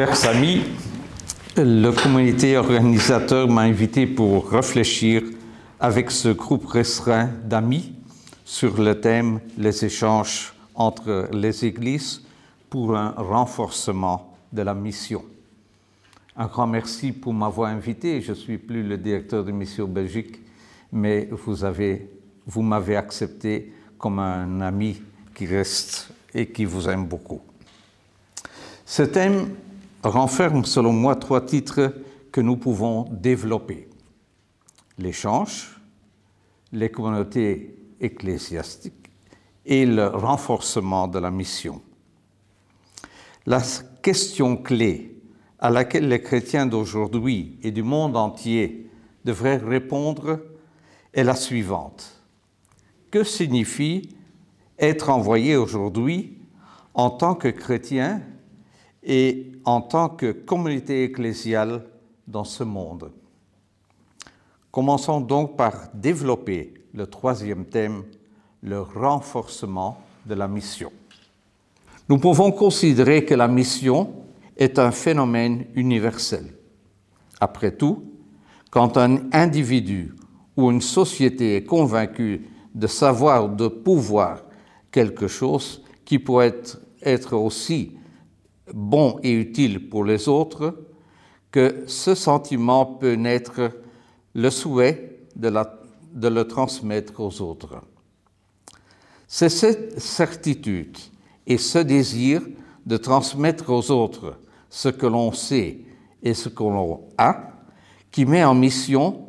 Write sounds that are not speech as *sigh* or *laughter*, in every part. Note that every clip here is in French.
Chers amis, le comité organisateur m'a invité pour réfléchir avec ce groupe restreint d'amis sur le thème les échanges entre les églises pour un renforcement de la mission. Un grand merci pour m'avoir invité. Je ne suis plus le directeur de mission Belgique, mais vous, vous m'avez accepté comme un ami qui reste et qui vous aime beaucoup. Ce thème renferme selon moi trois titres que nous pouvons développer. L'échange, les communautés ecclésiastiques et le renforcement de la mission. La question clé à laquelle les chrétiens d'aujourd'hui et du monde entier devraient répondre est la suivante. Que signifie être envoyé aujourd'hui en tant que chrétien et en tant que communauté ecclésiale dans ce monde. Commençons donc par développer le troisième thème, le renforcement de la mission. Nous pouvons considérer que la mission est un phénomène universel. Après tout, quand un individu ou une société est convaincu de savoir, de pouvoir quelque chose qui pourrait être aussi bon et utile pour les autres, que ce sentiment peut naître le souhait de, le transmettre aux autres. C'est cette certitude et ce désir de transmettre aux autres ce que l'on sait et ce que l'on a qui met, en mission,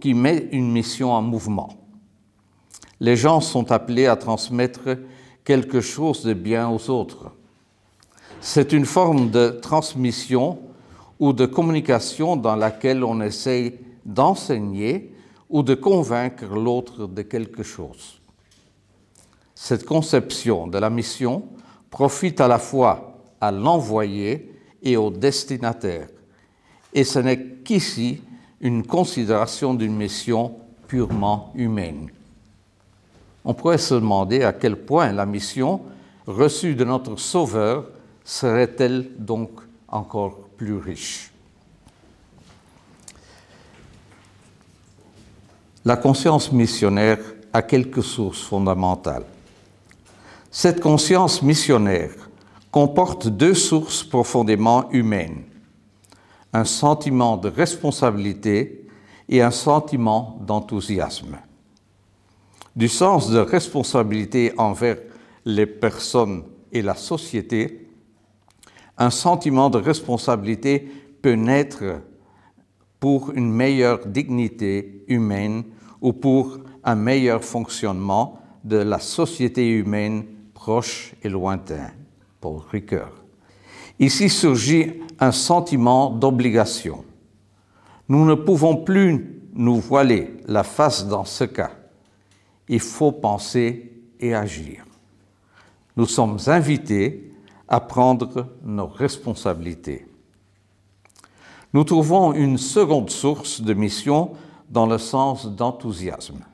qui met une mission en mouvement. Les gens sont appelés à transmettre quelque chose de bien aux autres. C'est une forme de transmission ou de communication dans laquelle on essaye d'enseigner ou de convaincre l'autre de quelque chose. Cette conception de la mission profite à la fois à l'envoyé et au destinataire, et ce n'est qu'ici une considération d'une mission purement humaine. On pourrait se demander à quel point la mission reçue de notre Sauveur serait-elle donc encore plus riche? La conscience missionnaire a quelques sources fondamentales. Cette conscience missionnaire comporte deux sources profondément humaines, un sentiment de responsabilité et un sentiment d'enthousiasme. Du sens de responsabilité envers les personnes et la société, un sentiment de responsabilité peut naître pour une meilleure dignité humaine ou pour un meilleur fonctionnement de la société humaine proche et lointaine. Paul Ricoeur. Ici surgit un sentiment d'obligation. Nous ne pouvons plus nous voiler la face dans ce cas. Il faut penser et agir. Nous sommes invités à prendre nos responsabilités. Nous trouvons une seconde source de mission dans le sens d'enthousiasme.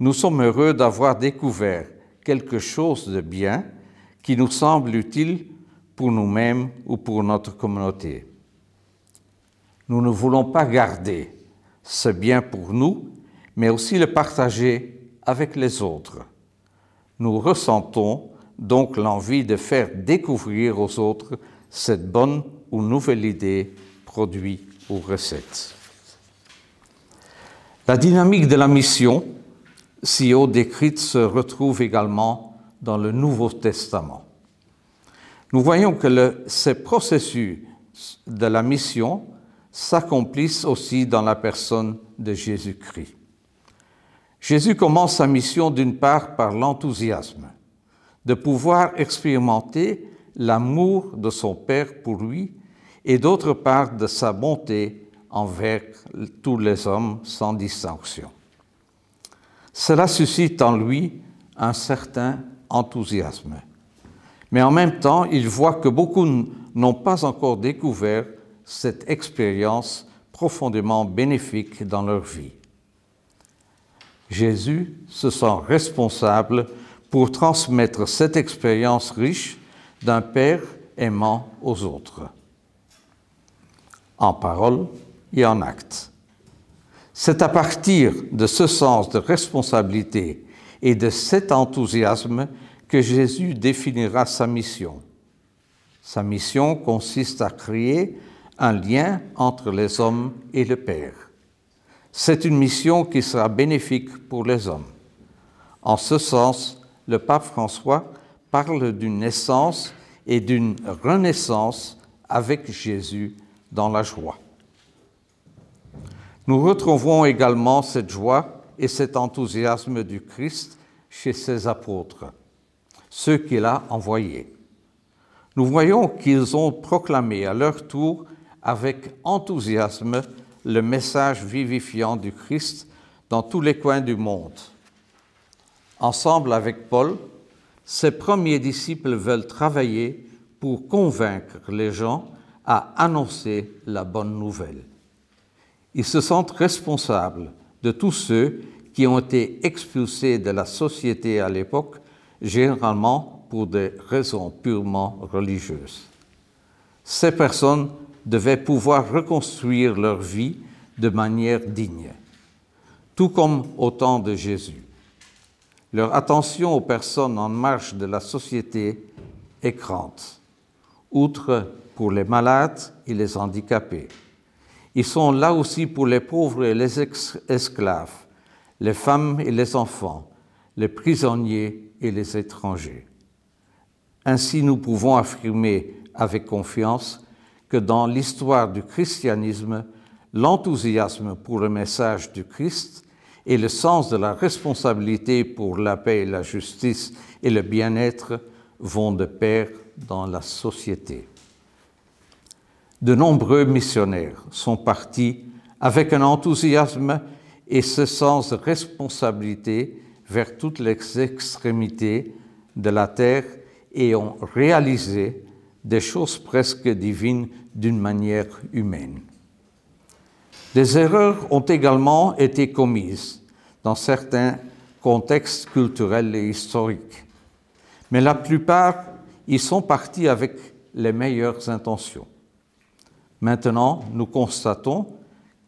Nous sommes heureux d'avoir découvert quelque chose de bien qui nous semble utile pour nous-mêmes ou pour notre communauté. Nous ne voulons pas garder ce bien pour nous, mais aussi le partager avec les autres. Nous ressentons donc l'envie de faire découvrir aux autres cette bonne ou nouvelle idée, produit ou recette. La dynamique de la mission, si haut décrite, se retrouve également dans le Nouveau Testament. Nous voyons que ces processus de la mission s'accomplissent aussi dans la personne de Jésus-Christ. Jésus commence sa mission d'une part par l'enthousiasme de pouvoir expérimenter l'amour de son Père pour lui et d'autre part de sa bonté envers tous les hommes sans distinction. Cela suscite en lui un certain enthousiasme. Mais en même temps, il voit que beaucoup n'ont pas encore découvert cette expérience profondément bénéfique dans leur vie. Jésus se sent responsable pour transmettre cette expérience riche d'un Père aimant aux autres, en parole et en acte. C'est à partir de ce sens de responsabilité et de cet enthousiasme que Jésus définira sa mission. Sa mission consiste à créer un lien entre les hommes et le Père. C'est une mission qui sera bénéfique pour les hommes. En ce sens, le pape François parle d'une naissance et d'une renaissance avec Jésus dans la joie. Nous retrouvons également cette joie et cet enthousiasme du Christ chez ses apôtres, ceux qu'il a envoyés. Nous voyons qu'ils ont proclamé à leur tour avec enthousiasme le message vivifiant du Christ dans tous les coins du monde. Ensemble avec Paul, ses premiers disciples veulent travailler pour convaincre les gens à annoncer la bonne nouvelle. Ils se sentent responsables de tous ceux qui ont été expulsés de la société à l'époque, généralement pour des raisons purement religieuses. Ces personnes devaient pouvoir reconstruire leur vie de manière digne, tout comme au temps de Jésus. Leur attention aux personnes en marge de la société est grande, outre pour les malades et les handicapés. Ils sont là aussi pour les pauvres et les esclaves, les femmes et les enfants, les prisonniers et les étrangers. Ainsi, nous pouvons affirmer avec confiance que dans l'histoire du christianisme, l'enthousiasme pour le message du Christ et le sens de la responsabilité pour la paix la justice et le bien-être vont de pair dans la société. De nombreux missionnaires sont partis avec un enthousiasme et ce sens de responsabilité vers toutes les extrémités de la terre et ont réalisé des choses presque divines d'une manière humaine. Des erreurs ont également été commises dans certains contextes culturels et historiques, mais la plupart y sont partis avec les meilleures intentions. Maintenant, nous constatons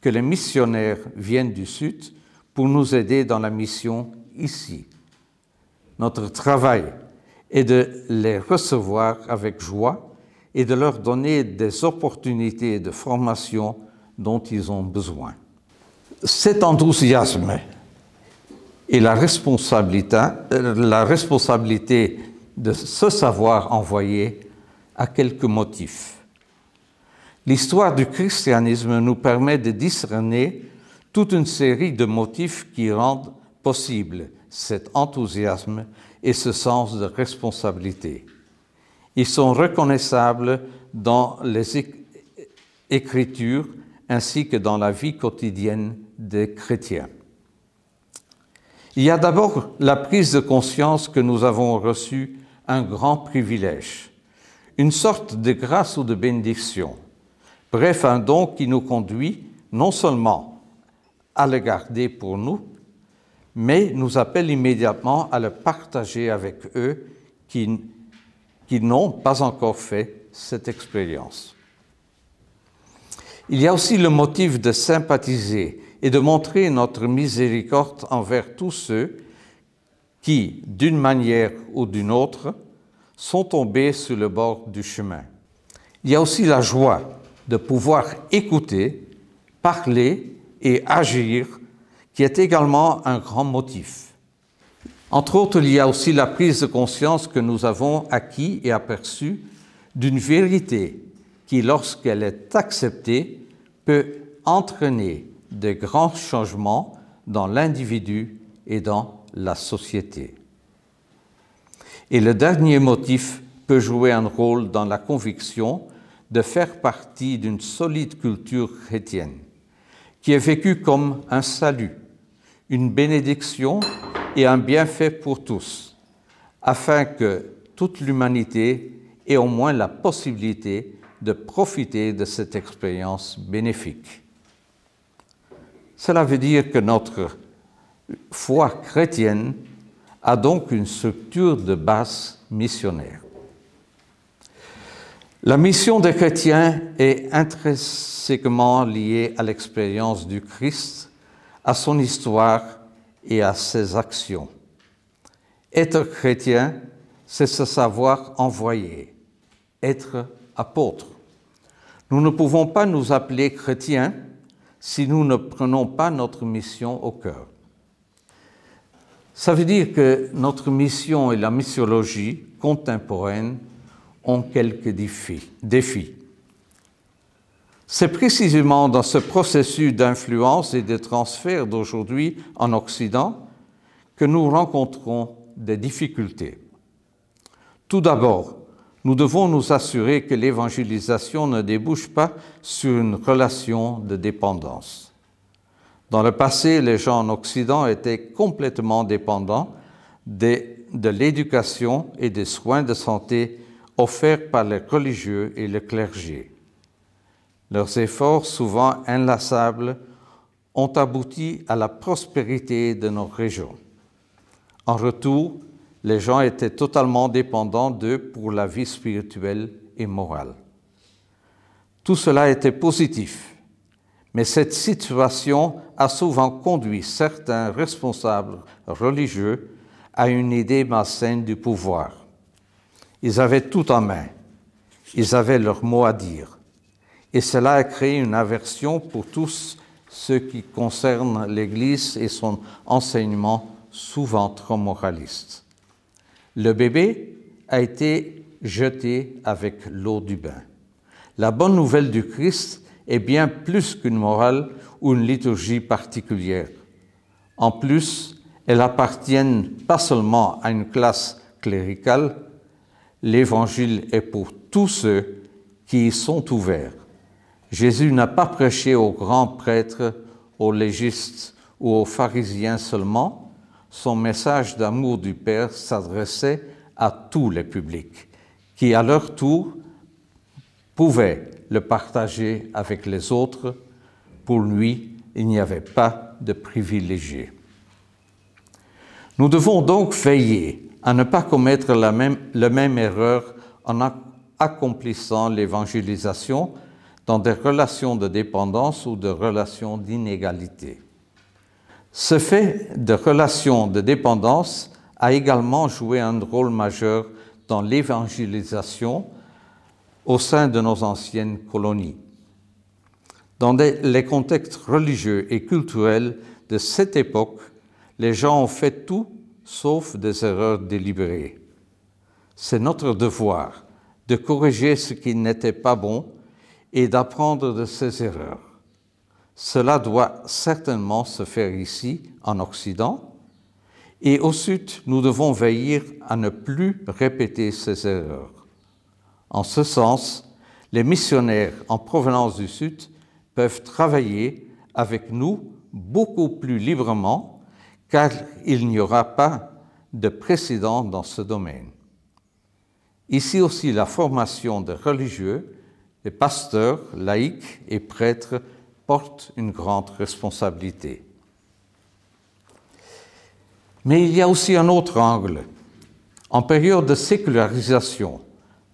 que les missionnaires viennent du Sud pour nous aider dans la mission ici. Notre travail est de les recevoir avec joie et de leur donner des opportunités de formation dont ils ont besoin. Cet enthousiasme et la responsabilité, la responsabilité de ce savoir envoyer a quelques motifs. L'histoire du christianisme nous permet de discerner toute une série de motifs qui rendent possible cet enthousiasme et ce sens de responsabilité. Ils sont reconnaissables dans les Écritures ainsi que dans la vie quotidienne des chrétiens. Il y a d'abord la prise de conscience que nous avons reçu un grand privilège, une sorte de grâce ou de bénédiction, bref un don qui nous conduit non seulement à le garder pour nous, mais nous appelle immédiatement à le partager avec eux qui qui n'ont pas encore fait cette expérience. Il y a aussi le motif de sympathiser et de montrer notre miséricorde envers tous ceux qui, d'une manière ou d'une autre, sont tombés sur le bord du chemin. Il y a aussi la joie de pouvoir écouter, parler et agir, qui est également un grand motif. Entre autres, il y a aussi la prise de conscience que nous avons acquis et aperçue d'une vérité qui, lorsqu'elle est acceptée, peut entraîner de grands changements dans l'individu et dans la société. Et le dernier motif peut jouer un rôle dans la conviction de faire partie d'une solide culture chrétienne, qui est vécue comme un salut, une bénédiction et un bienfait pour tous, afin que toute l'humanité ait au moins la possibilité de profiter de cette expérience bénéfique. Cela veut dire que notre foi chrétienne a donc une structure de base missionnaire. La mission des chrétiens est intrinsèquement liée à l'expérience du Christ, à son histoire et à ses actions. Être chrétien, c'est se savoir envoyer, être apôtre. Nous ne pouvons pas nous appeler chrétiens si nous ne prenons pas notre mission au cœur. Ça veut dire que notre mission et la missiologie contemporaine ont quelques défis. C'est précisément dans ce processus d'influence et de transfert d'aujourd'hui en Occident que nous rencontrons des difficultés. Tout d'abord, nous devons nous assurer que l'évangélisation ne débouche pas sur une relation de dépendance. Dans le passé, les gens en Occident étaient complètement dépendants de, l'éducation et des soins de santé offerts par les religieux et le clergé. Leurs efforts, souvent inlassables, ont abouti à la prospérité de nos régions. En retour, les gens étaient totalement dépendants d'eux pour la vie spirituelle et morale. Tout cela était positif, mais cette situation a souvent conduit certains responsables religieux à une idée malsaine du pouvoir. Ils avaient tout en main, ils avaient leur mot à dire, et cela a créé une aversion pour tous ceux qui concernent l'Église et son enseignement souvent trop moraliste. Le bébé a été jeté avec l'eau du bain. La bonne nouvelle du Christ est bien plus qu'une morale ou une liturgie particulière. En plus, elle appartient pas seulement à une classe cléricale, l'Évangile est pour tous ceux qui y sont ouverts. Jésus n'a pas prêché aux grands prêtres, aux légistes ou aux pharisiens seulement, son message d'amour du Père s'adressait à tous les publics, qui à leur tour pouvaient le partager avec les autres. Pour lui, il n'y avait pas de privilégiés. Nous devons donc veiller à ne pas commettre la même, la même erreur en accomplissant l'évangélisation dans des relations de dépendance ou de relations d'inégalité. Ce fait de relation de dépendance a également joué un rôle majeur dans l'évangélisation au sein de nos anciennes colonies. Dans les contextes religieux et culturels de cette époque, les gens ont fait tout sauf des erreurs délibérées. C'est notre devoir de corriger ce qui n'était pas bon et d'apprendre de ces erreurs. Cela doit certainement se faire ici, en Occident, et au Sud, nous devons veiller à ne plus répéter ces erreurs. En ce sens, les missionnaires en provenance du Sud peuvent travailler avec nous beaucoup plus librement, car il n'y aura pas de précédent dans ce domaine. Ici aussi, la formation des religieux, des pasteurs, laïcs et prêtres porte une grande responsabilité. Mais il y a aussi un autre angle. En période de sécularisation,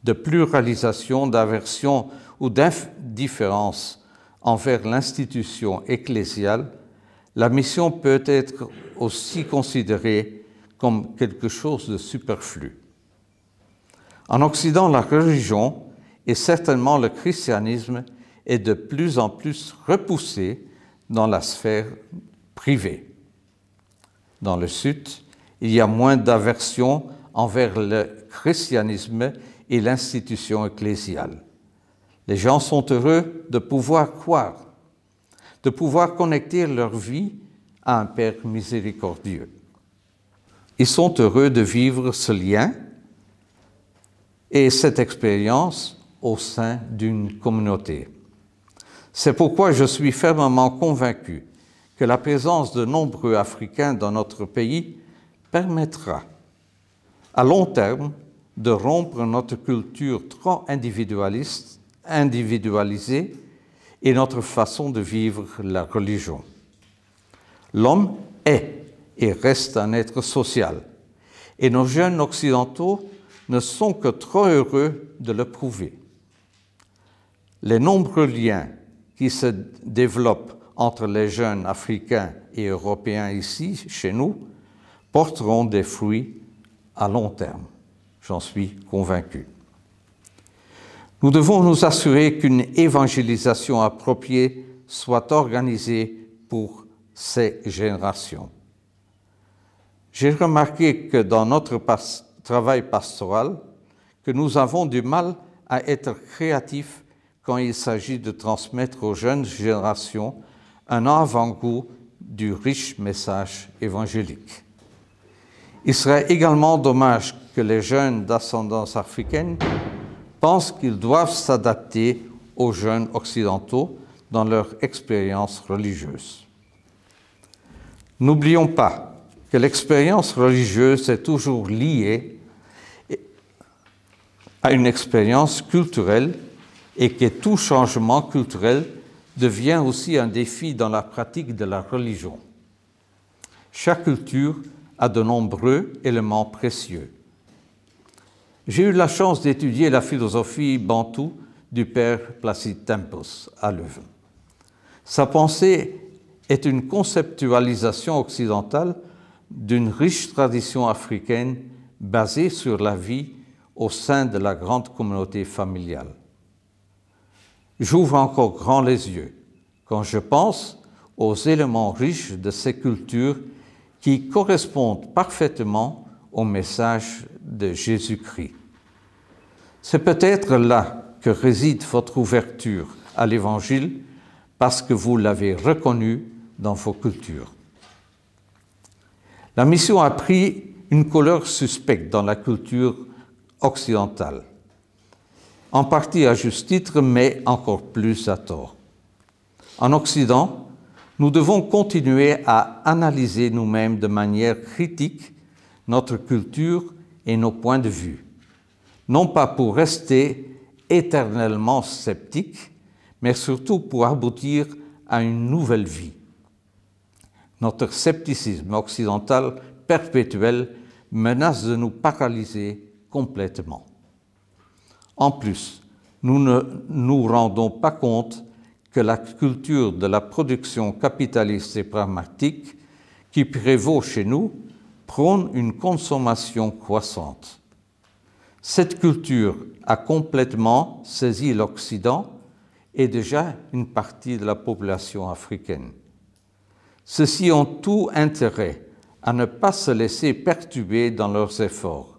de pluralisation, d'aversion ou d'indifférence envers l'institution ecclésiale, la mission peut être aussi considérée comme quelque chose de superflu. En Occident, la religion, et certainement le christianisme, est de plus en plus repoussé dans la sphère privée. Dans le Sud, il y a moins d'aversion envers le christianisme et l'institution ecclésiale. Les gens sont heureux de pouvoir croire, de pouvoir connecter leur vie à un Père miséricordieux. Ils sont heureux de vivre ce lien et cette expérience au sein d'une communauté. C'est pourquoi je suis fermement convaincu que la présence de nombreux Africains dans notre pays permettra à long terme de rompre notre culture trop individualiste, individualisée et notre façon de vivre la religion. L'homme est et reste un être social, et nos jeunes occidentaux ne sont que trop heureux de le prouver. les nombreux liens qui se développent entre les jeunes africains et européens ici, chez nous, porteront des fruits à long terme. J'en suis convaincu. Nous devons nous assurer qu'une évangélisation appropriée soit organisée pour ces générations. J'ai remarqué que dans notre travail pastoral, que nous avons du mal à être créatifs quand il s'agit de transmettre aux jeunes générations un avant-goût du riche message évangélique. Il serait également dommage que les jeunes d'ascendance africaine pensent qu'ils doivent s'adapter aux jeunes occidentaux dans leur expérience religieuse. N'oublions pas que l'expérience religieuse est toujours liée à une expérience culturelle et que tout changement culturel devient aussi un défi dans la pratique de la religion. Chaque culture a de nombreux éléments précieux. J'ai eu la chance d'étudier la philosophie bantoue du père Placide Tempos à Leuven. Sa pensée est une conceptualisation occidentale d'une riche tradition africaine basée sur la vie au sein de la grande communauté familiale. J'ouvre encore grand les yeux quand je pense aux éléments riches de ces cultures qui correspondent parfaitement au message de Jésus-Christ. C'est peut-être là que réside votre ouverture à l'Évangile parce que vous l'avez reconnu dans vos cultures. La mission a pris une couleur suspecte dans la culture occidentale, en partie à juste titre, mais encore plus à tort. En Occident, nous devons continuer à analyser nous-mêmes de manière critique notre culture et nos points de vue, non pas pour rester éternellement sceptiques, mais surtout pour aboutir à une nouvelle vie. Notre scepticisme occidental perpétuel menace de nous paralyser complètement. En plus, nous ne nous rendons pas compte que la culture de la production capitaliste et pragmatique qui prévaut chez nous prône une consommation croissante. Cette culture a complètement saisi l'Occident et déjà une partie de la population africaine. Ceux-ci ont tout intérêt à ne pas se laisser perturber dans leurs efforts.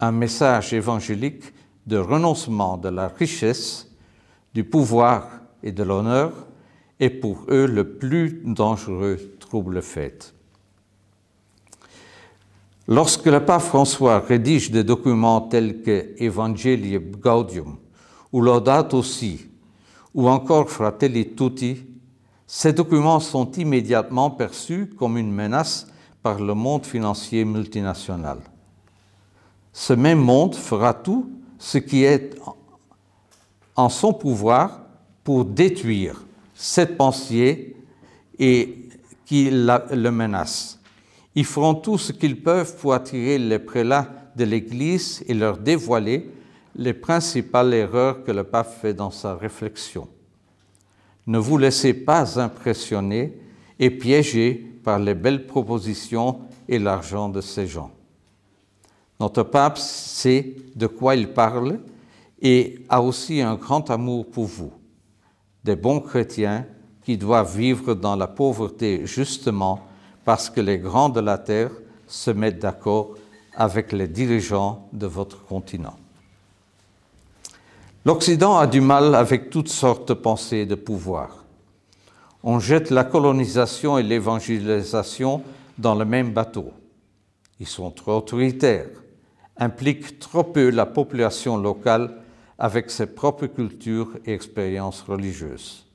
Un message évangélique de renoncement de la richesse, du pouvoir et de l'honneur est pour eux le plus dangereux trouble fait. Lorsque le pape François rédige des documents tels que Evangelii Gaudium ou Laudato Si ou encore Fratelli Tutti, ces documents sont immédiatement perçus comme une menace par le monde financier multinational. Ce même monde fera tout ce qui est en son pouvoir pour détruire cette pensée et qui le menace. Ils feront tout ce qu'ils peuvent pour attirer les prélats de l'Église et leur dévoiler les principales erreurs que le pape fait dans sa réflexion. Ne vous laissez pas impressionner et piéger par les belles propositions et l'argent de ces gens. Notre pape sait de quoi il parle et a aussi un grand amour pour vous, des bons chrétiens qui doivent vivre dans la pauvreté justement parce que les grands de la terre se mettent d'accord avec les dirigeants de votre continent. L'Occident a du mal avec toutes sortes de pensées de pouvoir. On jette la colonisation et l'évangélisation dans le même bateau. Ils sont trop autoritaires, impliquent trop peu la population locale avec ses propres cultures et expériences religieuses.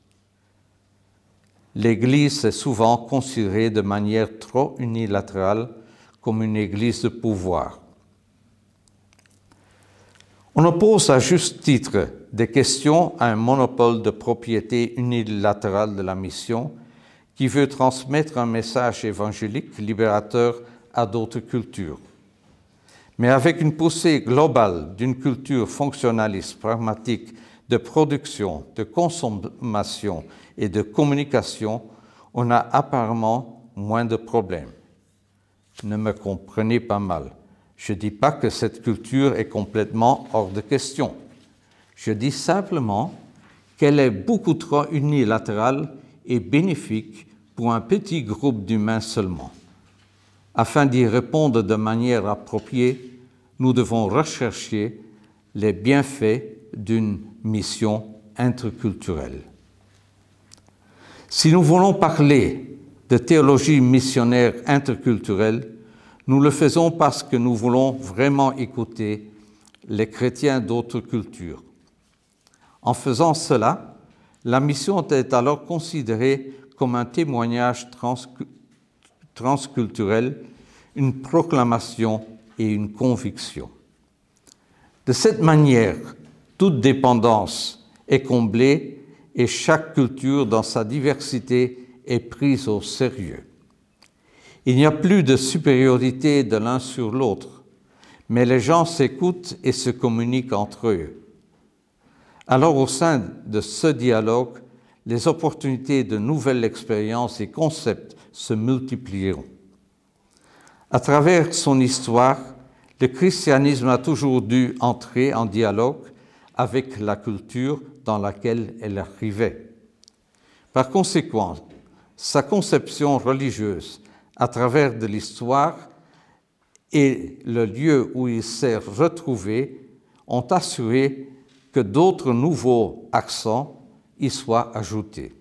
L'Église est souvent considérée de manière trop unilatérale comme une Église de pouvoir. On oppose à juste titre des questions à un monopole de propriété unilatérale de la mission qui veut transmettre un message évangélique libérateur à d'autres cultures. Mais avec une poussée globale d'une culture fonctionnaliste, pragmatique, de production, de consommation et de communication, on a apparemment moins de problèmes. Ne me comprenez pas mal. Je ne dis pas que cette culture est complètement hors de question. Je dis simplement qu'elle est beaucoup trop unilatérale et bénéfique pour un petit groupe d'humains seulement. Afin d'y répondre de manière appropriée, nous devons rechercher les bienfaits d'une mission interculturelle. Si nous voulons parler de théologie missionnaire interculturelle, nous le faisons parce que nous voulons vraiment écouter les chrétiens d'autres cultures. En faisant cela, la mission est alors considérée comme un témoignage transculturel, une proclamation et une conviction. De cette manière, toute dépendance est comblée et chaque culture dans sa diversité est prise au sérieux. Il n'y a plus de supériorité de l'un sur l'autre, mais les gens s'écoutent et se communiquent entre eux. Alors au sein de ce dialogue, les opportunités de nouvelles expériences et concepts se multiplieront. À travers son histoire, le christianisme a toujours dû entrer en dialogue avec la culture dans laquelle elle arrivait. Par conséquent, sa conception religieuse à travers de l'histoire et le lieu où il s'est retrouvé ont assuré que d'autres nouveaux accents y soient ajoutés.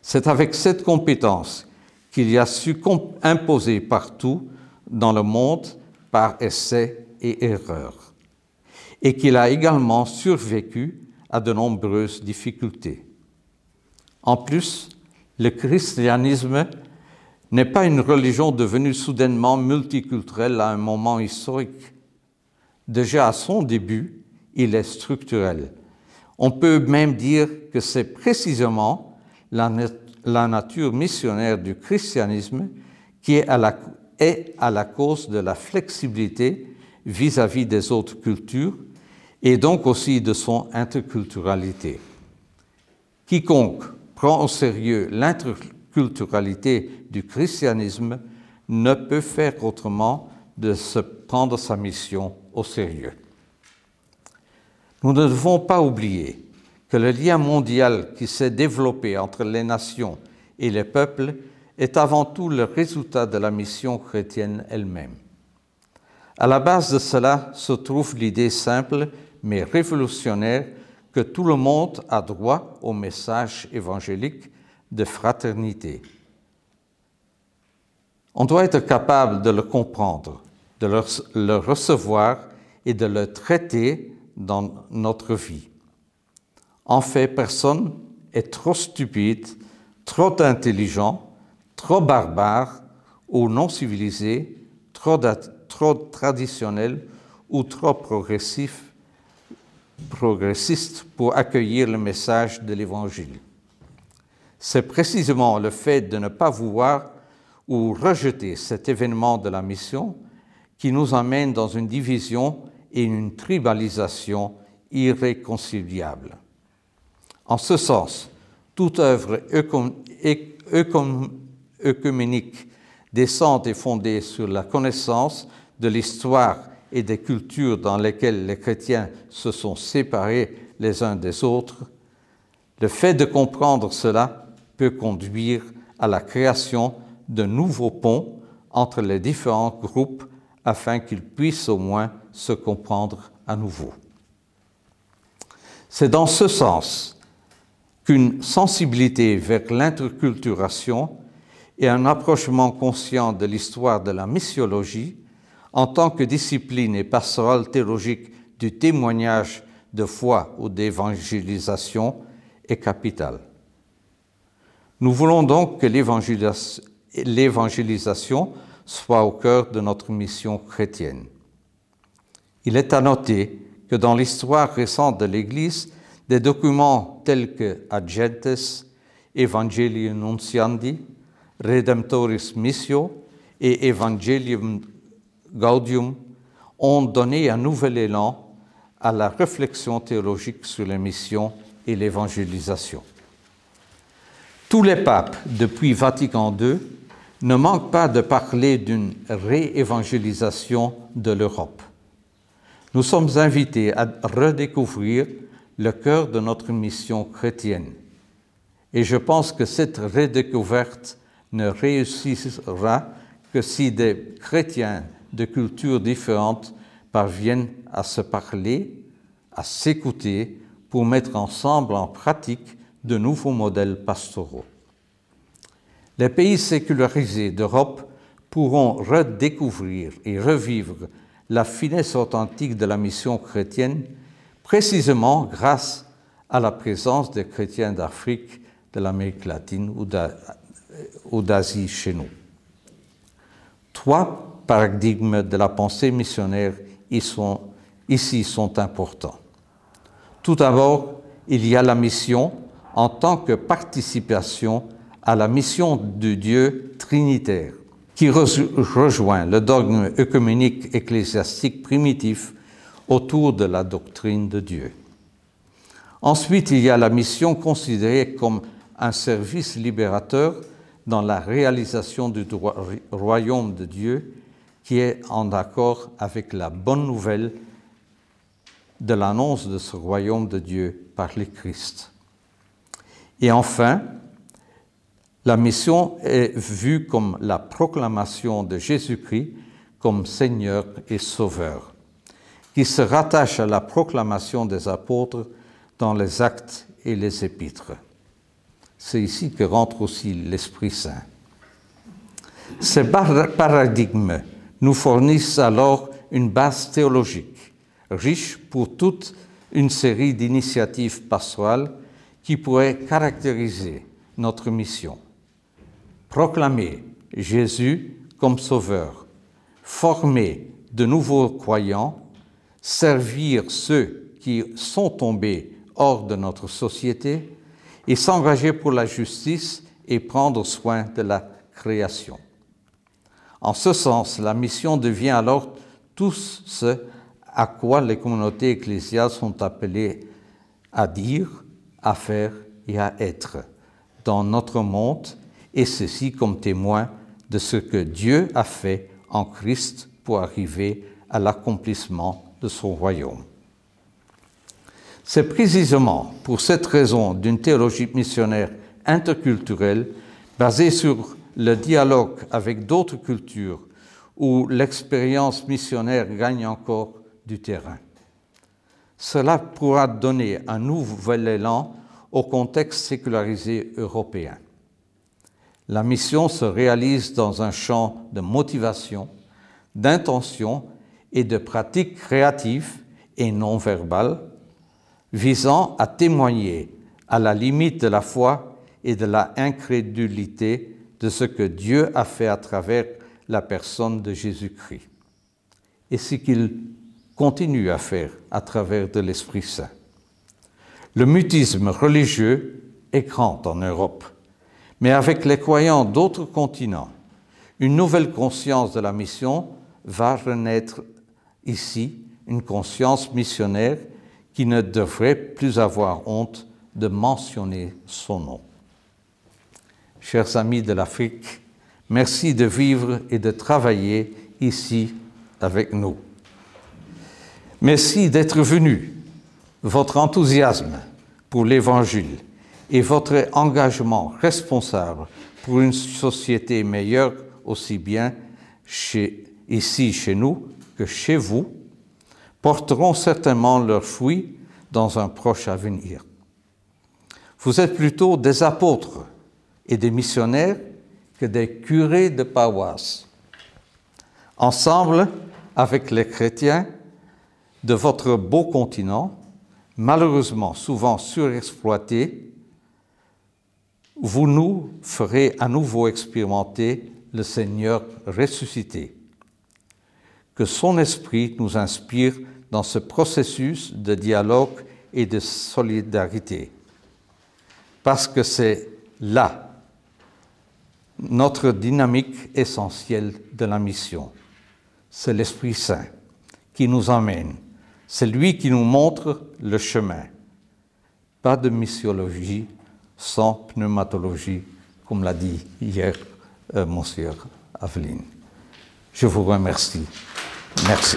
C'est avec cette compétence qu'il a su imposer partout dans le monde par essai et erreur, et qu'il a également survécu à de nombreuses difficultés. En plus, le christianisme n'est pas une religion devenue soudainement multiculturelle à un moment historique. Déjà à son début, il est structurel. On peut même dire que c'est précisément la, nature missionnaire du christianisme qui est à la, est à la cause de la flexibilité vis-à-vis -vis des autres cultures et donc aussi de son interculturalité. Quiconque prend au sérieux l'interculturalité du christianisme ne peut faire autrement de se prendre sa mission au sérieux. Nous ne devons pas oublier que le lien mondial qui s'est développé entre les nations et les peuples est avant tout le résultat de la mission chrétienne elle-même. À la base de cela se trouve l'idée simple mais révolutionnaire que tout le monde a droit au message évangélique de fraternité. On doit être capable de le comprendre, de le recevoir et de le traiter dans notre vie. En fait, personne est trop stupide, trop intelligent, trop barbare ou non civilisé, trop, traditionnel ou trop progressiste pour accueillir le message de l'Évangile. C'est précisément le fait de ne pas vouloir ou rejeter cet événement de la mission qui nous amène dans une division et une tribalisation irréconciliable. En ce sens, toute œuvre œcuménique décente et fondée sur la connaissance de l'histoire et des cultures dans lesquelles les chrétiens se sont séparés les uns des autres, le fait de comprendre cela peut conduire à la création de nouveaux ponts entre les différents groupes afin qu'ils puissent au moins se comprendre à nouveau. C'est dans ce sens qu'une sensibilité vers l'interculturation et un approchement conscient de l'histoire de la missiologie en tant que discipline et passerelle théologique du témoignage de foi ou d'évangélisation est capital. Nous voulons donc que l'évangélisation soit au cœur de notre mission chrétienne. Il est à noter que dans l'histoire récente de l'Église, des documents tels que Agentes, Evangelii Nunciandi, Redemptoris Missio et Evangelium Gaudium ont donné un nouvel élan à la réflexion théologique sur les missions et l'évangélisation. Tous les papes depuis Vatican II ne manquent pas de parler d'une réévangélisation de l'Europe. Nous sommes invités à redécouvrir le cœur de notre mission chrétienne. Et je pense que cette redécouverte ne réussira que si des chrétiens de cultures différentes parviennent à se parler, à s'écouter pour mettre ensemble en pratique de nouveaux modèles pastoraux. Les pays sécularisés d'Europe pourront redécouvrir et revivre la finesse authentique de la mission chrétienne précisément grâce à la présence des chrétiens d'Afrique, de l'Amérique latine ou d'Asie chez nous. Trois paradigmes de la pensée missionnaire ici sont importants. Tout d'abord, il y a la mission en tant que participation à la mission du Dieu trinitaire, qui rejoint le dogme œcuménique ecclésiastique primitif autour de la doctrine de Dieu. Ensuite, il y a la mission considérée comme un service libérateur dans la réalisation du royaume de Dieu qui est en accord avec la bonne nouvelle de l'annonce de ce royaume de Dieu par le Christ. Et enfin, la mission est vue comme la proclamation de Jésus-Christ comme Seigneur et Sauveur qui se rattache à la proclamation des apôtres dans les actes et les épîtres. C'est ici que rentre aussi l'Esprit Saint. Ces paradigmes nous fournissent alors une base théologique riche pour toute une série d'initiatives pastorales qui pourraient caractériser notre mission. Proclamer Jésus comme Sauveur, former de nouveaux croyants servir ceux qui sont tombés hors de notre société et s'engager pour la justice et prendre soin de la création. En ce sens, la mission devient alors tout ce à quoi les communautés ecclésiales sont appelées à dire, à faire et à être dans notre monde, et ceci comme témoin de ce que Dieu a fait en Christ pour arriver à l'accomplissement de son royaume. C'est précisément pour cette raison d'une théologie missionnaire interculturelle basée sur le dialogue avec d'autres cultures où l'expérience missionnaire gagne encore du terrain. Cela pourra donner un nouvel élan au contexte sécularisé européen. La mission se réalise dans un champ de motivation, d'intention et de pratiques créatives et non verbales visant à témoigner à la limite de la foi et de la incrédulité de ce que Dieu a fait à travers la personne de Jésus-Christ et ce qu'il continue à faire à travers de l'Esprit Saint. Le mutisme religieux est grand en Europe, mais avec les croyants d'autres continents, une nouvelle conscience de la mission va renaître ici une conscience missionnaire qui ne devrait plus avoir honte de mentionner son nom. Chers amis de l'Afrique, merci de vivre et de travailler ici avec nous. Merci d'être venus. Votre enthousiasme pour l'Évangile et votre engagement responsable pour une société meilleure aussi bien ici chez nous chez vous porteront certainement leurs fruits dans un proche avenir. Vous êtes plutôt des apôtres et des missionnaires que des curés de paroisse. Ensemble, avec les chrétiens de votre beau continent, malheureusement souvent surexploité, vous nous ferez à nouveau expérimenter le Seigneur ressuscité que son esprit nous inspire dans ce processus de dialogue et de solidarité. Parce que c'est là notre dynamique essentielle de la mission. C'est l'Esprit Saint qui nous emmène C'est lui qui nous montre le chemin. Pas de missiologie sans pneumatologie, comme l'a dit hier euh, Monsieur Aveline. Je vous remercie. Merci.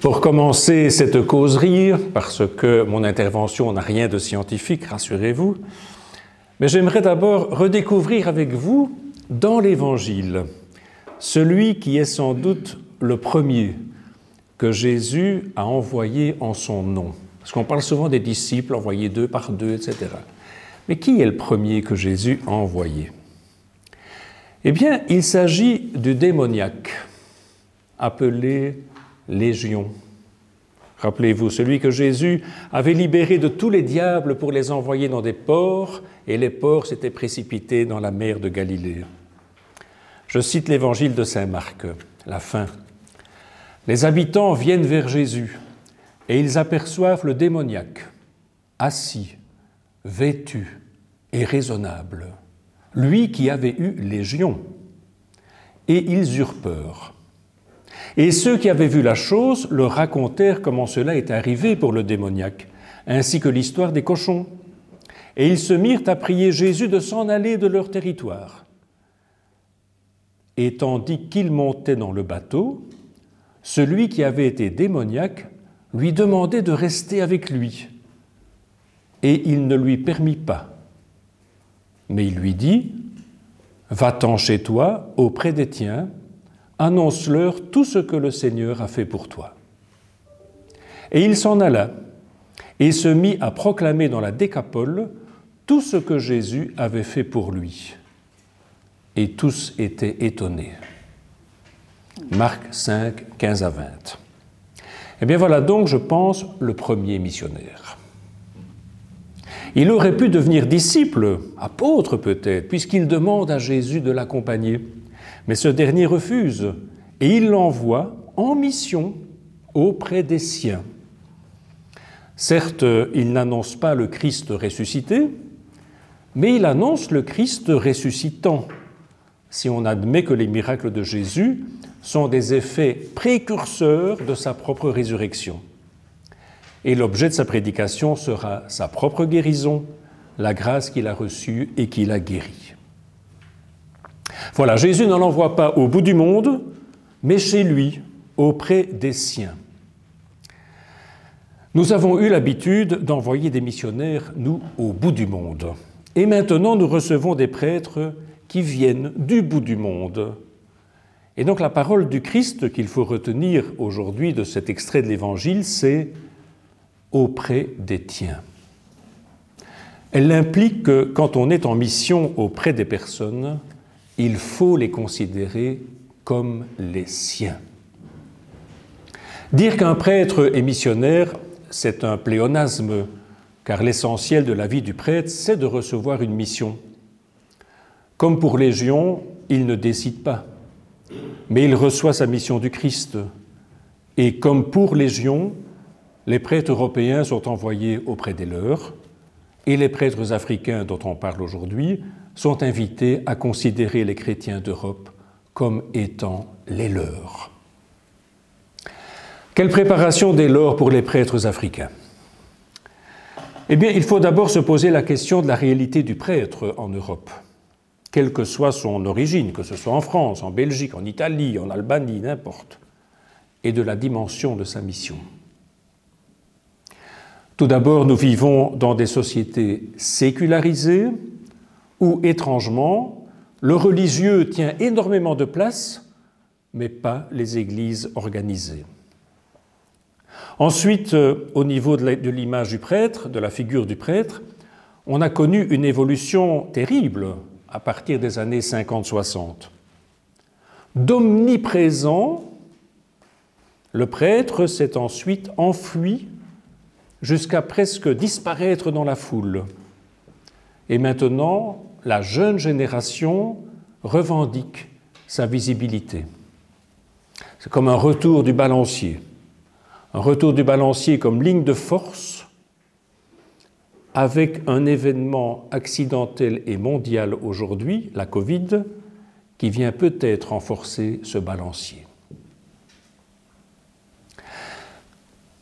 Pour commencer cette causerie, parce que mon intervention n'a rien de scientifique, rassurez-vous, mais j'aimerais d'abord redécouvrir avec vous dans l'Évangile celui qui est sans doute le premier que Jésus a envoyé en son nom. Parce qu'on parle souvent des disciples envoyés deux par deux, etc. Mais qui est le premier que Jésus a envoyé? Eh bien, il s'agit du démoniaque appelé Légion. Rappelez-vous, celui que Jésus avait libéré de tous les diables pour les envoyer dans des ports, et les ports s'étaient précipités dans la mer de Galilée. Je cite l'évangile de Saint Marc, la fin. Les habitants viennent vers Jésus, et ils aperçoivent le démoniaque, assis, vêtu et raisonnable, lui qui avait eu légion, et ils eurent peur. Et ceux qui avaient vu la chose leur racontèrent comment cela est arrivé pour le démoniaque, ainsi que l'histoire des cochons. Et ils se mirent à prier Jésus de s'en aller de leur territoire. Et tandis qu'il montait dans le bateau, celui qui avait été démoniaque lui demandait de rester avec lui. Et il ne lui permit pas. Mais il lui dit, Va-t'en chez toi, auprès des tiens, annonce-leur tout ce que le Seigneur a fait pour toi. Et il s'en alla et se mit à proclamer dans la décapole tout ce que Jésus avait fait pour lui. Et tous étaient étonnés. Marc 5, 15 à 20. Eh bien voilà donc, je pense, le premier missionnaire. Il aurait pu devenir disciple, apôtre peut-être, puisqu'il demande à Jésus de l'accompagner. Mais ce dernier refuse et il l'envoie en mission auprès des siens. Certes, il n'annonce pas le Christ ressuscité, mais il annonce le Christ ressuscitant, si on admet que les miracles de Jésus sont des effets précurseurs de sa propre résurrection. Et l'objet de sa prédication sera sa propre guérison, la grâce qu'il a reçue et qu'il a guérie. Voilà, Jésus ne l'envoie pas au bout du monde, mais chez lui, auprès des siens. Nous avons eu l'habitude d'envoyer des missionnaires, nous, au bout du monde. Et maintenant, nous recevons des prêtres qui viennent du bout du monde. Et donc la parole du Christ qu'il faut retenir aujourd'hui de cet extrait de l'Évangile, c'est auprès des tiens. Elle implique que quand on est en mission auprès des personnes, il faut les considérer comme les siens. Dire qu'un prêtre est missionnaire, c'est un pléonasme, car l'essentiel de la vie du prêtre, c'est de recevoir une mission. Comme pour Légion, il ne décide pas, mais il reçoit sa mission du Christ. Et comme pour Légion, les prêtres européens sont envoyés auprès des leurs, et les prêtres africains dont on parle aujourd'hui sont invités à considérer les chrétiens d'Europe comme étant les leurs. Quelle préparation dès lors pour les prêtres africains? Eh bien, il faut d'abord se poser la question de la réalité du prêtre en Europe, quelle que soit son origine, que ce soit en France, en Belgique, en Italie, en Albanie, n'importe, et de la dimension de sa mission. Tout d'abord, nous vivons dans des sociétés sécularisées où, étrangement, le religieux tient énormément de place, mais pas les églises organisées. Ensuite, euh, au niveau de l'image du prêtre, de la figure du prêtre, on a connu une évolution terrible à partir des années 50-60. D'omniprésent, le prêtre s'est ensuite enfui jusqu'à presque disparaître dans la foule. Et maintenant, la jeune génération revendique sa visibilité. C'est comme un retour du balancier. Un retour du balancier comme ligne de force avec un événement accidentel et mondial aujourd'hui, la Covid, qui vient peut-être renforcer ce balancier.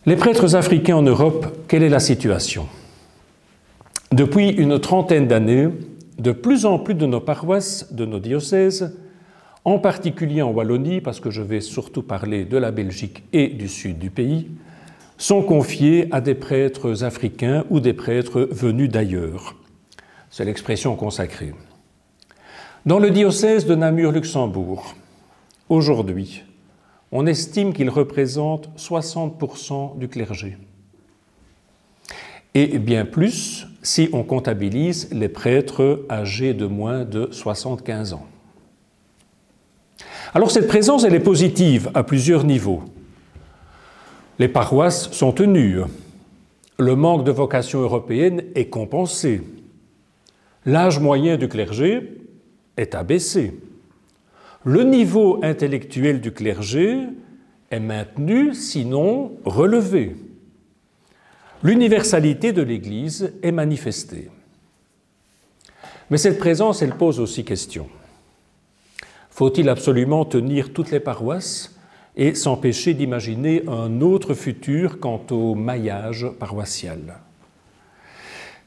Les prêtres africains en Europe, quelle est la situation? Depuis une trentaine d'années, de plus en plus de nos paroisses, de nos diocèses, en particulier en Wallonie, parce que je vais surtout parler de la Belgique et du sud du pays, sont confiés à des prêtres africains ou des prêtres venus d'ailleurs. C'est l'expression consacrée. Dans le diocèse de Namur-Luxembourg, aujourd'hui, on estime qu'il représente 60% du clergé. Et bien plus si on comptabilise les prêtres âgés de moins de 75 ans. Alors cette présence, elle est positive à plusieurs niveaux. Les paroisses sont tenues. Le manque de vocation européenne est compensé. L'âge moyen du clergé est abaissé. Le niveau intellectuel du clergé est maintenu, sinon relevé. L'universalité de l'Église est manifestée. Mais cette présence, elle pose aussi question. Faut-il absolument tenir toutes les paroisses et s'empêcher d'imaginer un autre futur quant au maillage paroissial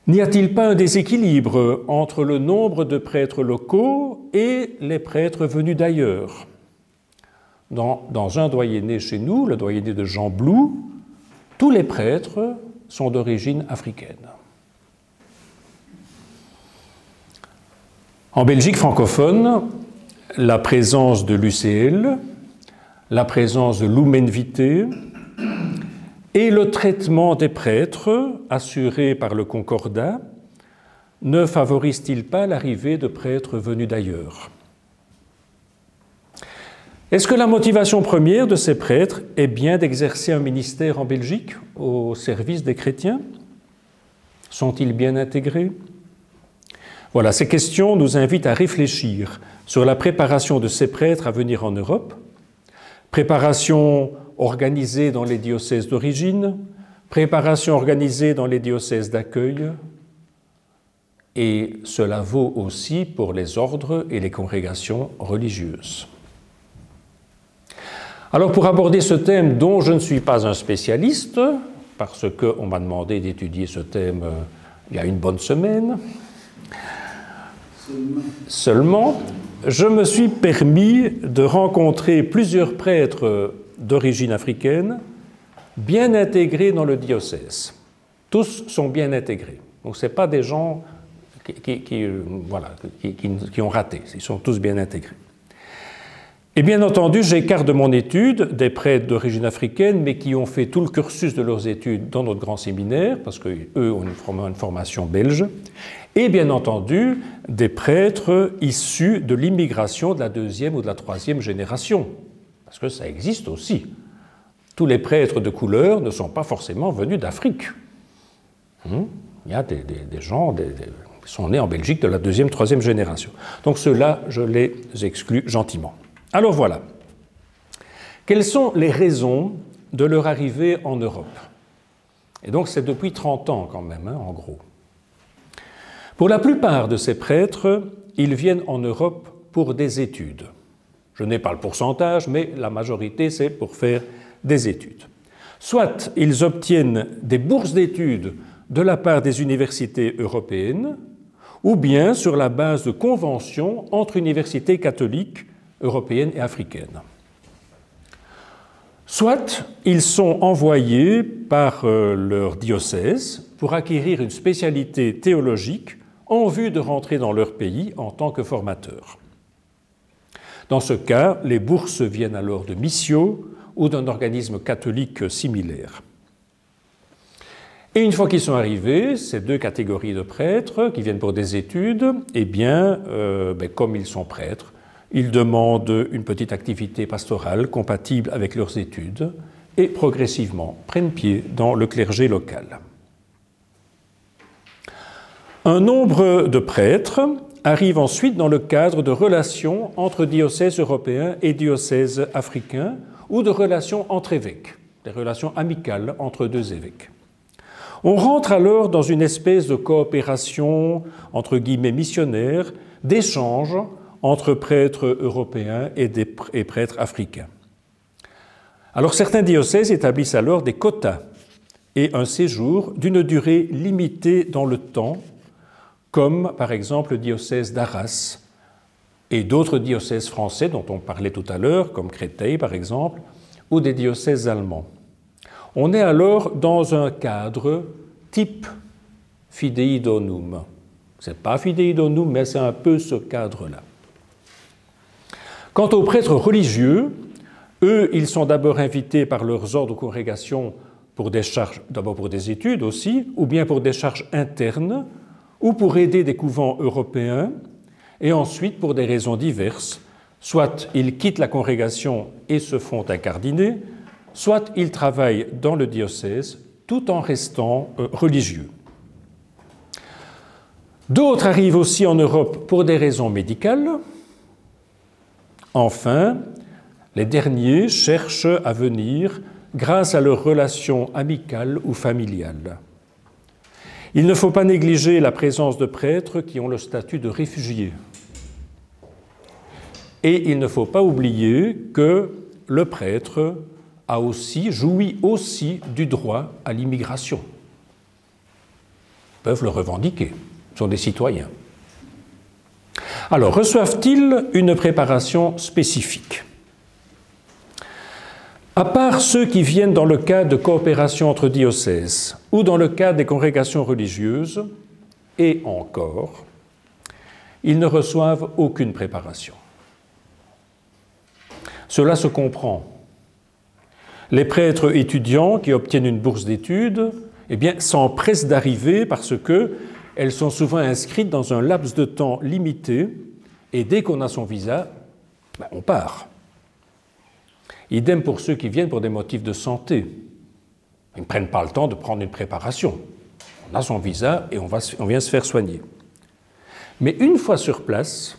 N'y a-t-il pas un déséquilibre entre le nombre de prêtres locaux et les prêtres venus d'ailleurs? Dans, un doyenné chez nous, le doyenné de Jean Blou, tous les prêtres sont d'origine africaine. En Belgique francophone, la présence de l'UCL, la présence de Lumen et le traitement des prêtres assuré par le Concordat ne favorisent-ils pas l'arrivée de prêtres venus d'ailleurs? Est-ce que la motivation première de ces prêtres est bien d'exercer un ministère en Belgique au service des chrétiens? Sont-ils bien intégrés? Voilà, ces questions nous invitent à réfléchir sur la préparation de ces prêtres à venir en Europe, préparation organisée dans les diocèses d'origine, préparation organisée dans les diocèses d'accueil, et cela vaut aussi pour les ordres et les congrégations religieuses. Alors pour aborder ce thème dont je ne suis pas un spécialiste, parce qu'on m'a demandé d'étudier ce thème euh, il y a une bonne semaine, seulement je me suis permis de rencontrer plusieurs prêtres d'origine africaine bien intégrés dans le diocèse. Tous sont bien intégrés. Donc ce pas des gens qui, voilà, qui, ont raté, ils sont tous bien intégrés. Et bien entendu, j'écarte de mon étude des prêtres d'origine africaine, mais qui ont fait tout le cursus de leurs études dans notre grand séminaire, parce qu'eux ont une formation belge, et bien entendu des prêtres issus de l'immigration de la deuxième ou de la troisième génération, parce que ça existe aussi. Tous les prêtres de couleur ne sont pas forcément venus d'Afrique. Hmm? Il y a des, gens qui sont nés en Belgique de la deuxième, troisième génération. Donc ceux-là, je les exclus gentiment. Alors voilà. Quelles sont les raisons de leur arrivée en Europe? Et donc c'est depuis 30 ans quand même, hein, en gros. Pour la plupart de ces prêtres, ils viennent en Europe pour des études. Je n'ai pas le pourcentage, mais la majorité, c'est pour faire des études. Soit ils obtiennent des bourses d'études de la part des universités européennes, ou bien sur la base de conventions entre universités catholiques européennes et africaines. Soit ils sont envoyés par euh, leur diocèse pour acquérir une spécialité théologique en vue de rentrer dans leur pays en tant que formateurs. Dans ce cas, les bourses viennent alors de Missio ou d'un organisme catholique similaire. Et une fois qu'ils sont arrivés, ces deux catégories de prêtres qui viennent pour des études, eh bien, euh, ben, comme ils sont prêtres, ils demandent une petite activité pastorale compatible avec leurs études et progressivement prennent pied dans le clergé local. Un nombre de prêtres arrive ensuite dans le cadre de relations entre diocèses européens et diocèses africains ou de relations entre évêques, des relations amicales entre deux évêques. On rentre alors dans une espèce de coopération, entre guillemets missionnaire, d'échange entre prêtres européens et, prêtres africains. Alors certains diocèses établissent alors des quotas et un séjour d'une durée limitée dans le temps, comme par exemple le diocèse d'Arras et d'autres diocèses français dont on parlait tout à l'heure, comme Créteil par exemple, ou des diocèses allemands. On est alors dans un cadre type fidei donum. Ce n'est pas fidei donum, mais c'est un peu ce cadre-là. Quant aux prêtres religieux, eux, ils sont d'abord invités par leurs ordres de congrégation pour des charges, d'abord pour des études aussi, ou bien pour des charges internes, ou pour aider des couvents européens, et ensuite pour des raisons diverses. Soit ils quittent la congrégation et se font incardiner, soit ils travaillent dans le diocèse tout en restant euh, religieux. D'autres arrivent aussi en Europe pour des raisons médicales. Enfin, les derniers cherchent à venir grâce à leurs relations amicales ou familiales. Il ne faut pas négliger la présence de prêtres qui ont le statut de réfugiés. Et il ne faut pas oublier que le prêtre a aussi, jouit aussi du droit à l'immigration. Ils peuvent le revendiquer, ils sont des citoyens. Alors, reçoivent-ils une préparation spécifique? À part ceux qui viennent dans le cadre de coopération entre diocèses ou dans le cadre des congrégations religieuses, et encore, ils ne reçoivent aucune préparation. Cela se comprend les prêtres étudiants qui obtiennent une bourse d'études eh s'empressent d'arriver parce qu'elles sont souvent inscrites dans un laps de temps limité et dès qu'on a son visa, ben, on part. Idem pour ceux qui viennent pour des motifs de santé. Ils ne prennent pas le temps de prendre une préparation. On a son visa et on, on vient se faire soigner. Mais une fois sur place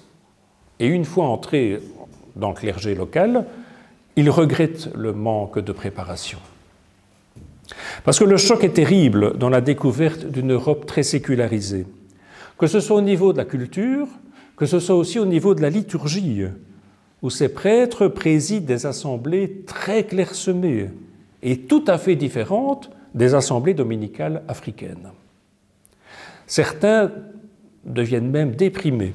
et une fois entré dans le clergé local, il regrette le manque de préparation. Parce que le choc est terrible dans la découverte d'une Europe très sécularisée, que ce soit au niveau de la culture, que ce soit aussi au niveau de la liturgie, où ces prêtres président des assemblées très clairsemées et tout à fait différentes des assemblées dominicales africaines. Certains deviennent même déprimés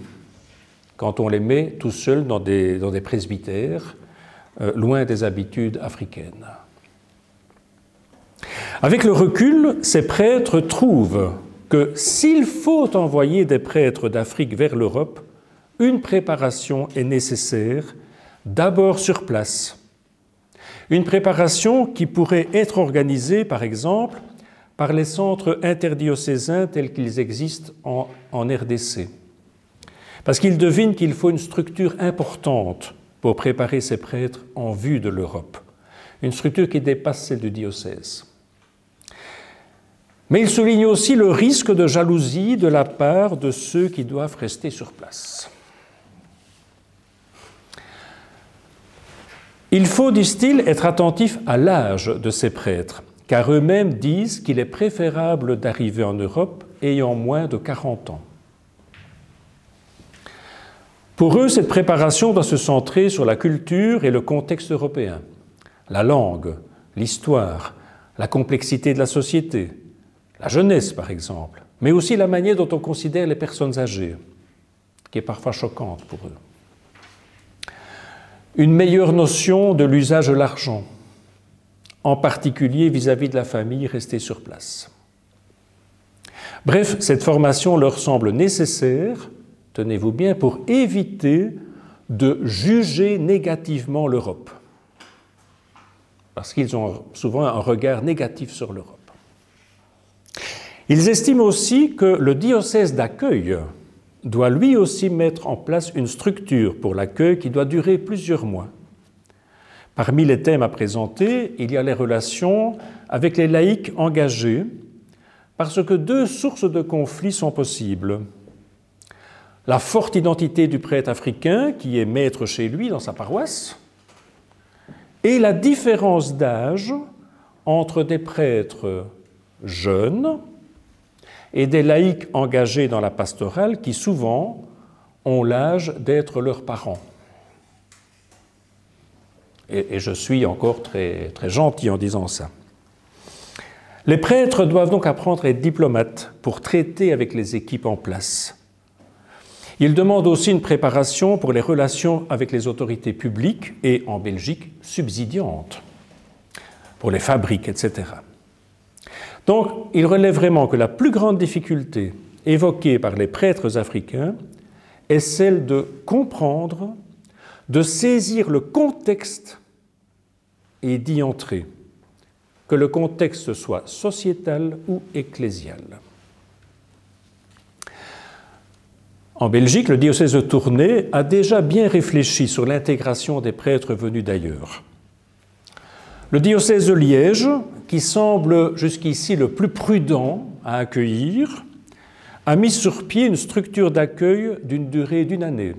quand on les met tout seuls dans des, presbytères euh, loin des habitudes africaines. Avec le recul, ces prêtres trouvent que s'il faut envoyer des prêtres d'Afrique vers l'Europe, une préparation est nécessaire, d'abord sur place. Une préparation qui pourrait être organisée, par exemple, par les centres interdiocésains tels qu'ils existent en, en RDC. Parce qu'ils devinent qu'il faut une structure importante pour préparer ses prêtres en vue de l'Europe, une structure qui dépasse celle du diocèse. Mais il souligne aussi le risque de jalousie de la part de ceux qui doivent rester sur place. Il faut, disent-ils, être attentif à l'âge de ces prêtres, car eux-mêmes disent qu'il est préférable d'arriver en Europe ayant moins de 40 ans. Pour eux, cette préparation doit se centrer sur la culture et le contexte européen, la langue, l'histoire, la complexité de la société, la jeunesse par exemple, mais aussi la manière dont on considère les personnes âgées, qui est parfois choquante pour eux. Une meilleure notion de l'usage de l'argent, en particulier vis-à-vis de la famille restée sur place. Bref, cette formation leur semble nécessaire tenez-vous bien, pour éviter de juger négativement l'Europe. Parce qu'ils ont souvent un regard négatif sur l'Europe. Ils estiment aussi que le diocèse d'accueil doit lui aussi mettre en place une structure pour l'accueil qui doit durer plusieurs mois. Parmi les thèmes à présenter, il y a les relations avec les laïcs engagés, parce que deux sources de conflits sont possibles la forte identité du prêtre africain qui est maître chez lui dans sa paroisse, et la différence d'âge entre des prêtres jeunes et des laïcs engagés dans la pastorale qui souvent ont l'âge d'être leurs parents. Et, je suis encore très, très gentil en disant ça. Les prêtres doivent donc apprendre à être diplomates pour traiter avec les équipes en place. Ils demandent aussi une préparation pour les relations avec les autorités publiques et, en Belgique, subsidiantes, pour les fabriques, etc. Donc, il relève vraiment que la plus grande difficulté évoquée par les prêtres africains est celle de comprendre, de saisir le contexte et d'y entrer, que le contexte soit sociétal ou ecclésial. En Belgique, le diocèse de Tournai a déjà bien réfléchi sur l'intégration des prêtres venus d'ailleurs. Le diocèse de Liège, qui semble jusqu'ici le plus prudent à accueillir, a mis sur pied une structure d'accueil d'une durée d'une année.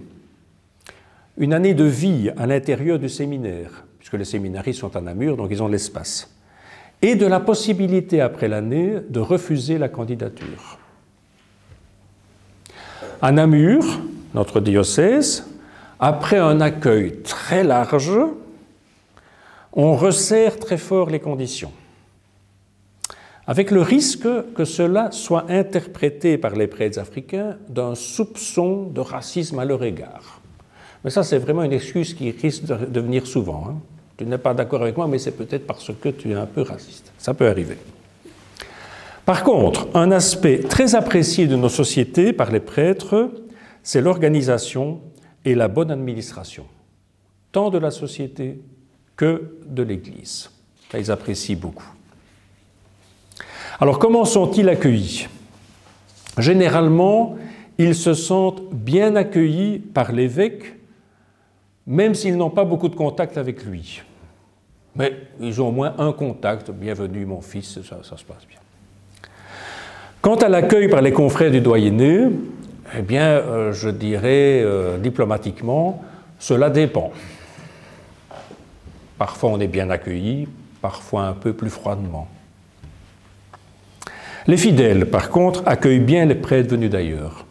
Une année de vie à l'intérieur du séminaire, puisque les séminaristes sont à Namur, donc ils ont l'espace. Et de la possibilité, après l'année, de refuser la candidature. À Namur, notre diocèse, après un accueil très large, on resserre très fort les conditions avec le risque que cela soit interprété par les prêtres africains d'un soupçon de racisme à leur égard. Mais ça, c'est vraiment une excuse qui risque de venir souvent. Hein. Tu n'es pas d'accord avec moi, mais c'est peut-être parce que tu es un peu raciste. Ça peut arriver. Par contre, un aspect très apprécié de nos sociétés par les prêtres, c'est l'organisation et la bonne administration, tant de la société que de l'Église. ils apprécient beaucoup. Alors comment sont-ils accueillis? Généralement, ils se sentent bien accueillis par l'évêque, même s'ils n'ont pas beaucoup de contact avec lui. Mais ils ont au moins un contact. Bienvenue mon fils, ça, se passe bien. Quant à l'accueil par les confrères du doyenné, eh bien, euh, je dirais euh, diplomatiquement, cela dépend. Parfois on est bien accueilli, parfois un peu plus froidement. Les fidèles, par contre, accueillent bien les prêtres venus d'ailleurs.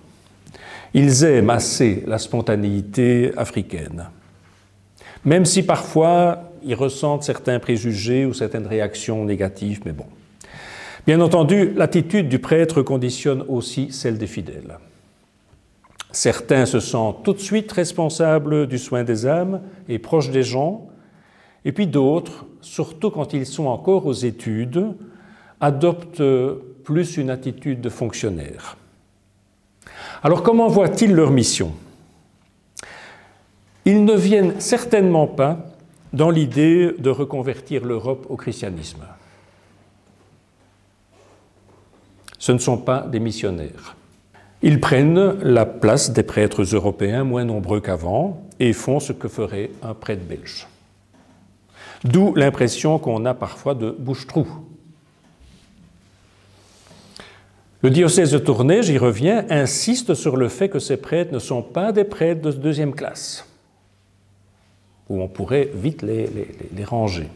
Ils aiment assez la spontanéité africaine, même si parfois ils ressentent certains préjugés ou certaines réactions négatives, mais bon. Bien entendu, l'attitude du prêtre conditionne aussi celle des fidèles. Certains se sentent tout de suite responsables du soin des âmes et proches des gens, et puis d'autres, surtout quand ils sont encore aux études, adoptent plus une attitude de fonctionnaire. Alors comment voient-ils leur mission? Ils ne viennent certainement pas dans l'idée de reconvertir l'Europe au christianisme. Ce ne sont pas des missionnaires. Ils prennent la place des prêtres européens moins nombreux qu'avant et font ce que ferait un prêtre belge. D'où l'impression qu'on a parfois de bouche-trou Le diocèse de Tournai, j'y reviens, insiste sur le fait que ces prêtres ne sont pas des prêtres de deuxième classe, où on pourrait vite les, ranger,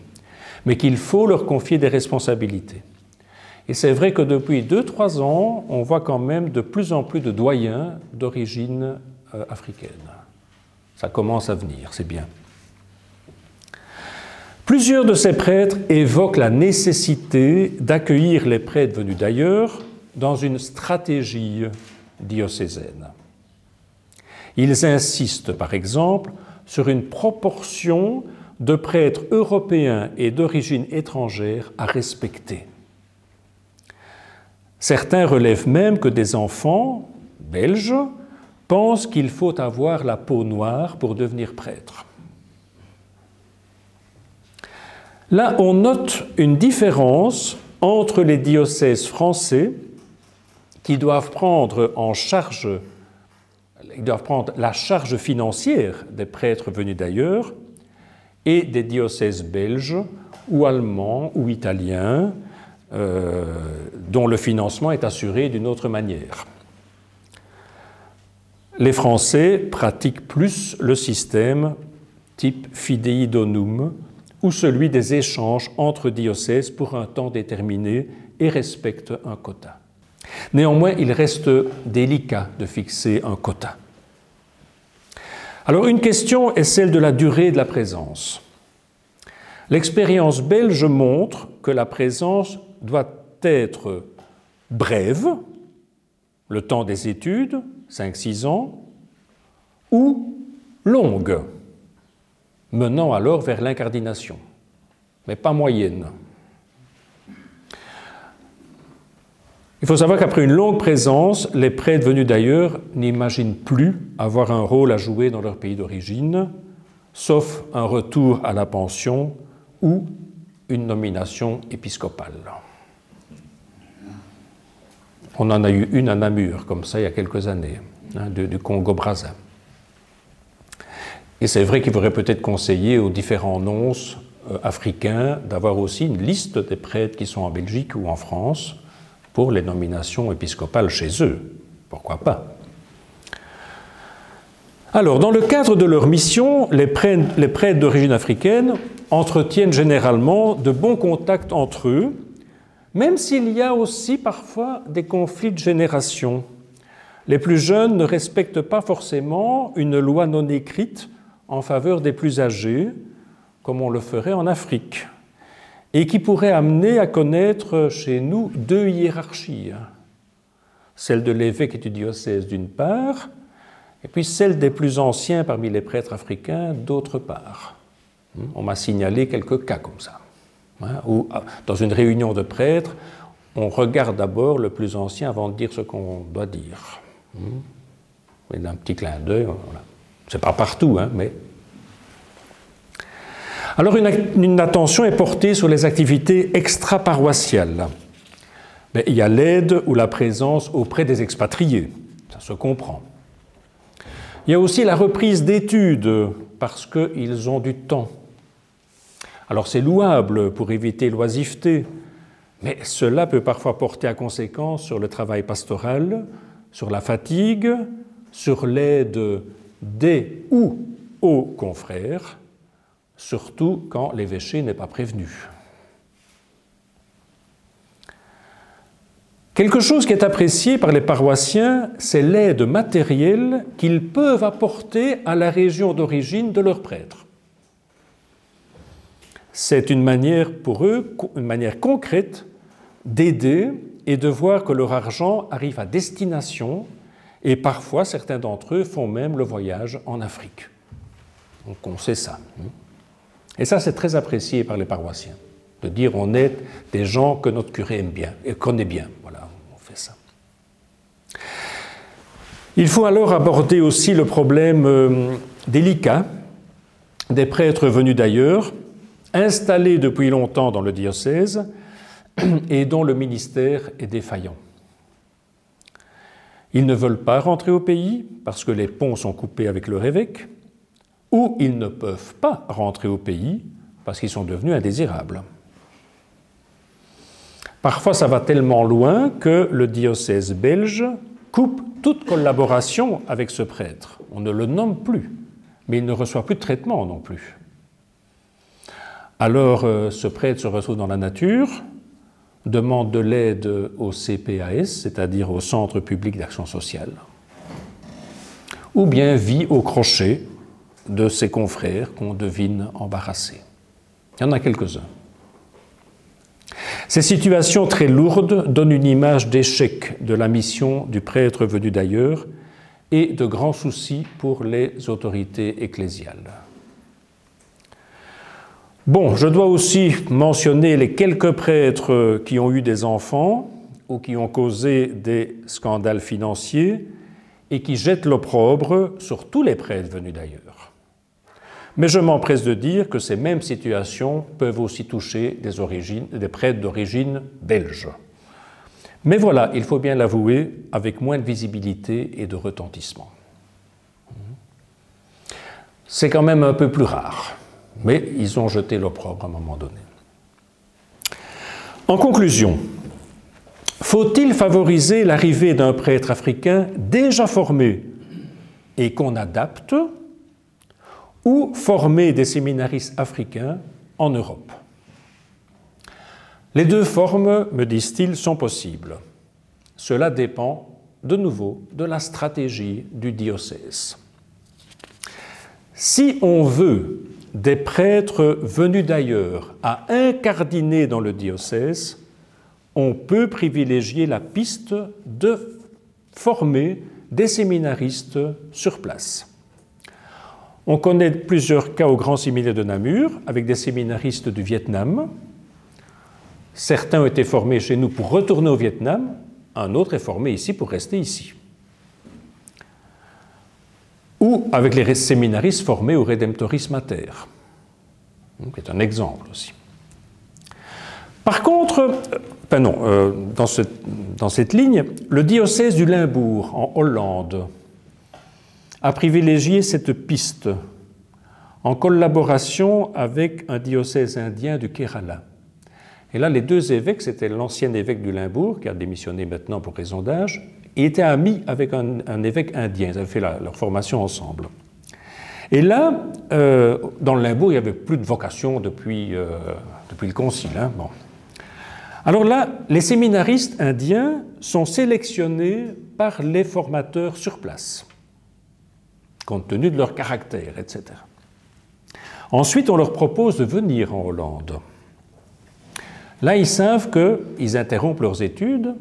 mais qu'il faut leur confier des responsabilités. Et c'est vrai que depuis 2-3 ans, on voit quand même de plus en plus de doyens d'origine euh, africaine. Ça commence à venir, c'est bien. Plusieurs de ces prêtres évoquent la nécessité d'accueillir les prêtres venus d'ailleurs dans une stratégie diocésaine. Ils insistent par exemple sur une proportion de prêtres européens et d'origine étrangère à respecter. Certains relèvent même que des enfants belges pensent qu'il faut avoir la peau noire pour devenir prêtre. Là, on note une différence entre les diocèses français qui doivent prendre en charge, ils doivent prendre la charge financière des prêtres venus d'ailleurs et des diocèses belges ou allemands ou italiens euh, dont le financement est assuré d'une autre manière. Les Français pratiquent plus le système type fidei donum ou celui des échanges entre diocèses pour un temps déterminé et respectent un quota. Néanmoins, il reste délicat de fixer un quota. Alors une question est celle de la durée de la présence. L'expérience belge montre que la présence doit être brève, le temps des études, 5-6 ans, ou longue, menant alors vers l'incardination, mais pas moyenne. Il faut savoir qu'après une longue présence, les prêtres venus d'ailleurs n'imaginent plus avoir un rôle à jouer dans leur pays d'origine, sauf un retour à la pension ou une nomination épiscopale. On en a eu une à Namur, comme ça, il y a quelques années, hein, du Congo-Brazzaville. Et c'est vrai qu'il faudrait peut-être conseiller aux différents nonces euh, africains d'avoir aussi une liste des prêtres qui sont en Belgique ou en France les nominations épiscopales chez eux. Pourquoi pas? Alors, dans le cadre de leur mission, les prêtres d'origine africaine entretiennent généralement de bons contacts entre eux, même s'il y a aussi parfois des conflits de génération. Les plus jeunes ne respectent pas forcément une loi non écrite en faveur des plus âgés, comme on le ferait en Afrique, et qui pourrait amener à connaître chez nous deux hiérarchies, celle de l'évêque et du diocèse d'une part, et puis celle des plus anciens parmi les prêtres africains d'autre part. On m'a signalé quelques cas comme ça, hein, où dans une réunion de prêtres, on regarde d'abord le plus ancien avant de dire ce qu'on doit dire. Et d'un petit clin d'œil. C'est pas partout, hein, mais. Alors, une, attention est portée sur les activités extra-paroissiales. il y a l'aide ou la présence auprès des expatriés, ça se comprend. Il y a aussi la reprise d'études, parce qu'ils ont du temps. Alors c'est louable pour éviter l'oisiveté, mais cela peut parfois porter à conséquence sur le travail pastoral, sur la fatigue, sur l'aide des ou aux confrères, surtout quand l'évêché n'est pas prévenu. Quelque chose qui est apprécié par les paroissiens, c'est l'aide matérielle qu'ils peuvent apporter à la région d'origine de leurs prêtres. C'est une manière pour eux, une manière concrète, d'aider et de voir que leur argent arrive à destination et parfois, certains d'entre eux font même le voyage en Afrique. Donc on sait ça. Et ça, c'est très apprécié par les paroissiens, de dire on est des gens que notre curé aime bien et connaît bien. Voilà, on fait ça. Il faut alors aborder aussi le problème euh, délicat des prêtres venus d'ailleurs, installés depuis longtemps dans le diocèse *clears throat* et dont le ministère est défaillant. Ils ne veulent pas rentrer au pays parce que les ponts sont coupés avec leur évêque, ou ils ne peuvent pas rentrer au pays parce qu'ils sont devenus indésirables. Parfois, ça va tellement loin que le diocèse belge coupe toute collaboration avec ce prêtre. On ne le nomme plus, mais il ne reçoit plus de traitement non plus. Alors, euh, ce prêtre se retrouve dans la nature, demande de l'aide au CPAS, c'est-à-dire au Centre public d'action sociale, ou bien vit au crochet de ses confrères qu'on devine embarrassés. Il y en a quelques-uns. Ces situations très lourdes donnent une image d'échec de la mission du prêtre venu d'ailleurs et de grands soucis pour les autorités ecclésiales. Bon, je dois aussi mentionner les quelques prêtres qui ont eu des enfants ou qui ont causé des scandales financiers et qui jettent l'opprobre sur tous les prêtres venus d'ailleurs. Mais je m'empresse de dire que ces mêmes situations peuvent aussi toucher des, prêtres d'origine belge. Mais voilà, il faut bien l'avouer, avec moins de visibilité et de retentissement. C'est quand même un peu plus rare mais ils ont jeté l'opprobre à un moment donné. En conclusion, faut-il favoriser l'arrivée d'un prêtre africain déjà formé et qu'on adapte, ou former des séminaristes africains en Europe Les deux formes, me disent-ils, sont possibles. Cela dépend de nouveau de la stratégie du diocèse. Si on veut des prêtres venus d'ailleurs à incardiner dans le diocèse, on peut privilégier la piste de former des séminaristes sur place. On connaît plusieurs cas au Grand Séminaire de Namur avec des séminaristes du Vietnam. Certains ont été formés chez nous pour retourner au Vietnam, un autre est formé ici pour rester ici. Ou avec les séminaristes formés au Redemptoris Mater, qui est un exemple aussi. Par contre, euh, non, euh, dans cette ligne, le diocèse du Limbourg en Hollande a privilégié cette piste en collaboration avec un diocèse indien du Kerala. Et là, les deux évêques, c'était l'ancien évêque du Limbourg, qui a démissionné maintenant pour raison d'âge, et était ami avec un, évêque indien. Ils avaient fait leur formation ensemble. Et là, euh, dans le Limbourg, il n'y avait plus de vocation depuis, euh, le concile. Hein, bon. Alors là, les séminaristes indiens sont sélectionnés par les formateurs sur place compte tenu de leur caractère, etc. Ensuite, on leur propose de venir en Hollande. Là, ils savent qu'ils interrompent leurs études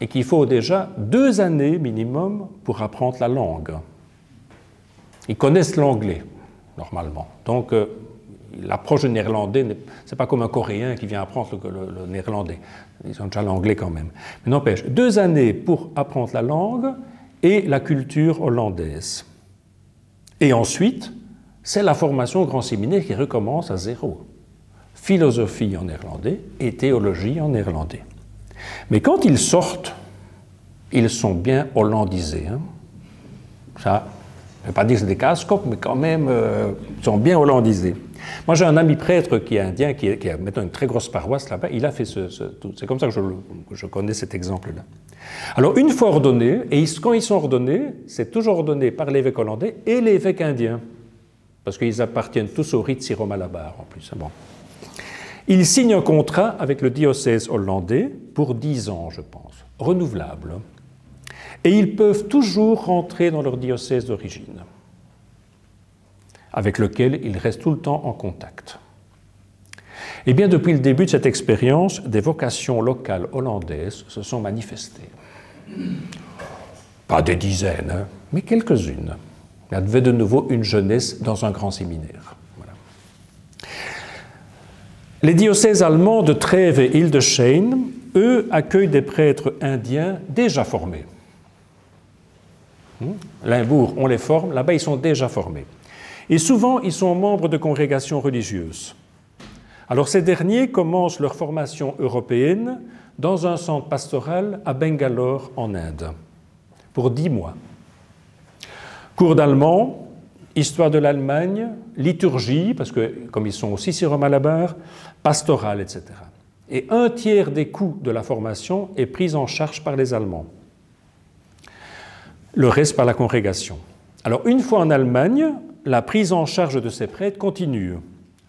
et qu'il faut déjà deux années minimum pour apprendre la langue. Ils connaissent l'anglais, normalement. Donc, euh, l'approche néerlandais, ce n'est pas comme un Coréen qui vient apprendre le néerlandais. Ils ont déjà l'anglais quand même. Mais n'empêche, deux années pour apprendre la langue et la culture hollandaise. Et ensuite, c'est la formation au grand séminaire qui recommence à zéro. Philosophie en néerlandais et théologie en néerlandais. Mais quand ils sortent, ils sont bien hollandisés. Hein. Ça, je ne vais pas dire que c'est des casse mais quand même, euh, ils sont bien hollandisés. Moi, j'ai un ami prêtre qui est indien, qui, a maintenant une très grosse paroisse là-bas. Il a fait ce. c'est comme ça que je, connais cet exemple-là. Alors, une fois ordonnés, et quand ils sont ordonnés, c'est toujours ordonné par l'évêque hollandais et l'évêque indien, parce qu'ils appartiennent tous au rite syro-malabar en plus. Bon. Ils signent un contrat avec le diocèse hollandais pour 10 ans, je pense, renouvelable. Et ils peuvent toujours rentrer dans leur diocèse d'origine, avec lequel ils restent tout le temps en contact. Eh bien, depuis le début de cette expérience, des vocations locales hollandaises se sont manifestées. Pas des dizaines, hein, mais quelques-unes. Il y avait de nouveau une jeunesse dans un grand séminaire. Les diocèses allemands de Trèves et Hildesheim, eux, accueillent des prêtres indiens déjà formés. Hmm? Limbourg, on les forme, là-bas ils sont déjà formés. Et souvent, ils sont membres de congrégations religieuses. Alors ces derniers commencent leur formation européenne dans un centre pastoral à Bangalore en Inde pour dix mois. Cours d'allemand, histoire de l'Allemagne, liturgie, parce que comme ils sont aussi sur Malabar, pastoral, etc. Et un tiers des coûts de la formation est pris en charge par les Allemands. Le reste par la congrégation. Alors une fois en Allemagne, la prise en charge de ces prêtres continue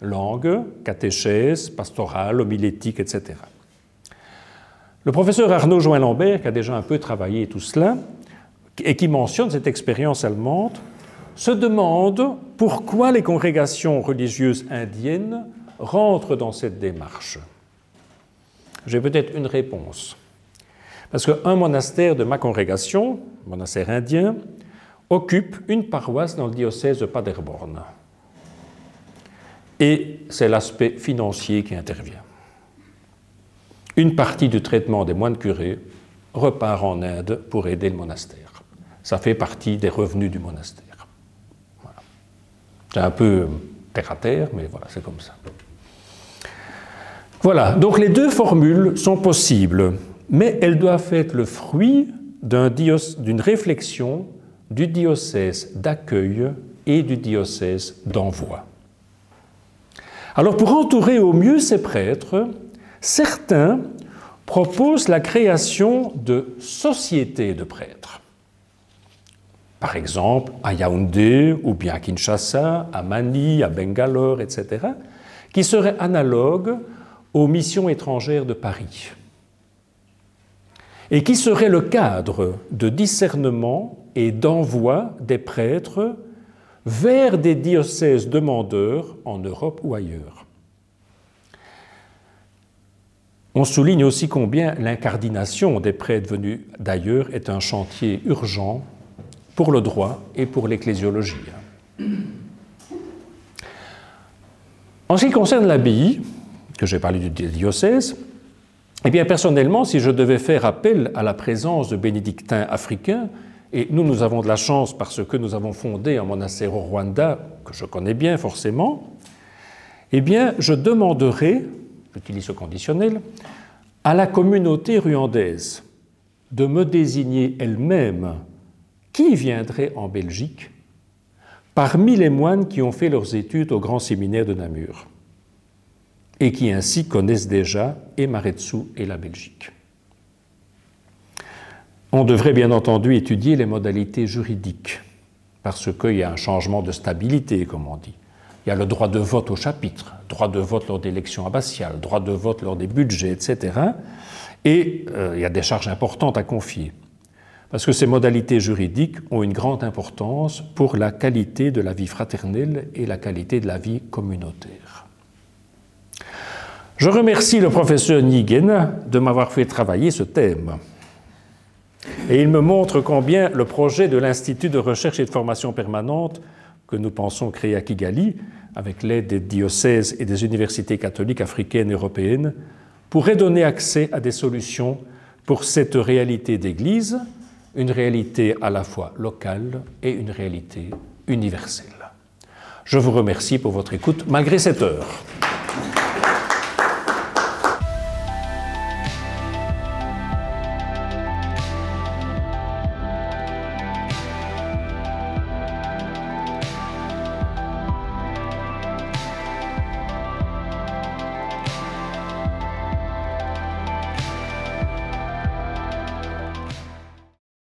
langue, catéchèse, pastorale, homilétique, etc. Le professeur Arnaud Join-Lambert, qui a déjà un peu travaillé tout cela, et qui mentionne cette expérience allemande, se demande pourquoi les congrégations religieuses indiennes rentrent dans cette démarche. J'ai peut-être une réponse. Parce qu'un monastère de ma congrégation, monastère indien, occupe une paroisse dans le diocèse de Paderborn et c'est l'aspect financier qui intervient. Une partie du traitement des moines curés repart en Inde pour aider le monastère. Ça fait partie des revenus du monastère. C'est un peu terre à terre, mais voilà, c'est comme ça. Voilà, donc les deux formules sont possibles, mais elles doivent être le fruit d'une réflexion du diocèse d'accueil et du diocèse d'envoi. Alors pour entourer au mieux ces prêtres, certains proposent la création de sociétés de prêtres. Par exemple, à Yaoundé ou bien à Kinshasa, à Mani, à Bangalore, etc., qui seraient analogues aux missions étrangères de Paris et qui serait le cadre de discernement et d'envoi des prêtres vers des diocèses demandeurs en Europe ou ailleurs. On souligne aussi combien l'incardination des prêtres venus d'ailleurs est un chantier urgent pour le droit et pour l'ecclésiologie. En ce qui concerne l'abbaye, que j'ai parlé du diocèse, eh bien personnellement, si je devais faire appel à la présence de bénédictins africains, et nous, nous avons de la chance parce que nous avons fondé un monastère au Rwanda, que je connais bien forcément, eh bien, je demanderai, j'utilise ce conditionnel, à la communauté rwandaise de me désigner elle-même qui viendrait en Belgique parmi les moines qui ont fait leurs études au grand séminaire de Namur et qui ainsi connaissent déjà et Maretsu et la Belgique. On devrait bien entendu étudier les modalités juridiques, parce qu'il y a un changement de stabilité, comme on dit. Il y a le droit de vote au chapitre, droit de vote lors d'élections abbatiales, droit de vote lors des budgets, etc. Et euh, il y a des charges importantes à confier, parce que ces modalités juridiques ont une grande importance pour la qualité de la vie fraternelle et la qualité de la vie communautaire. Je remercie le professeur Nigen de m'avoir fait travailler ce thème. Et il me montre combien le projet de l'Institut de recherche et de formation permanente que nous pensons créer à Kigali, avec l'aide des diocèses et des universités catholiques africaines et européennes, pourrait donner accès à des solutions pour cette réalité d'Église, une réalité à la fois locale et une réalité universelle. Je vous remercie pour votre écoute malgré cette heure.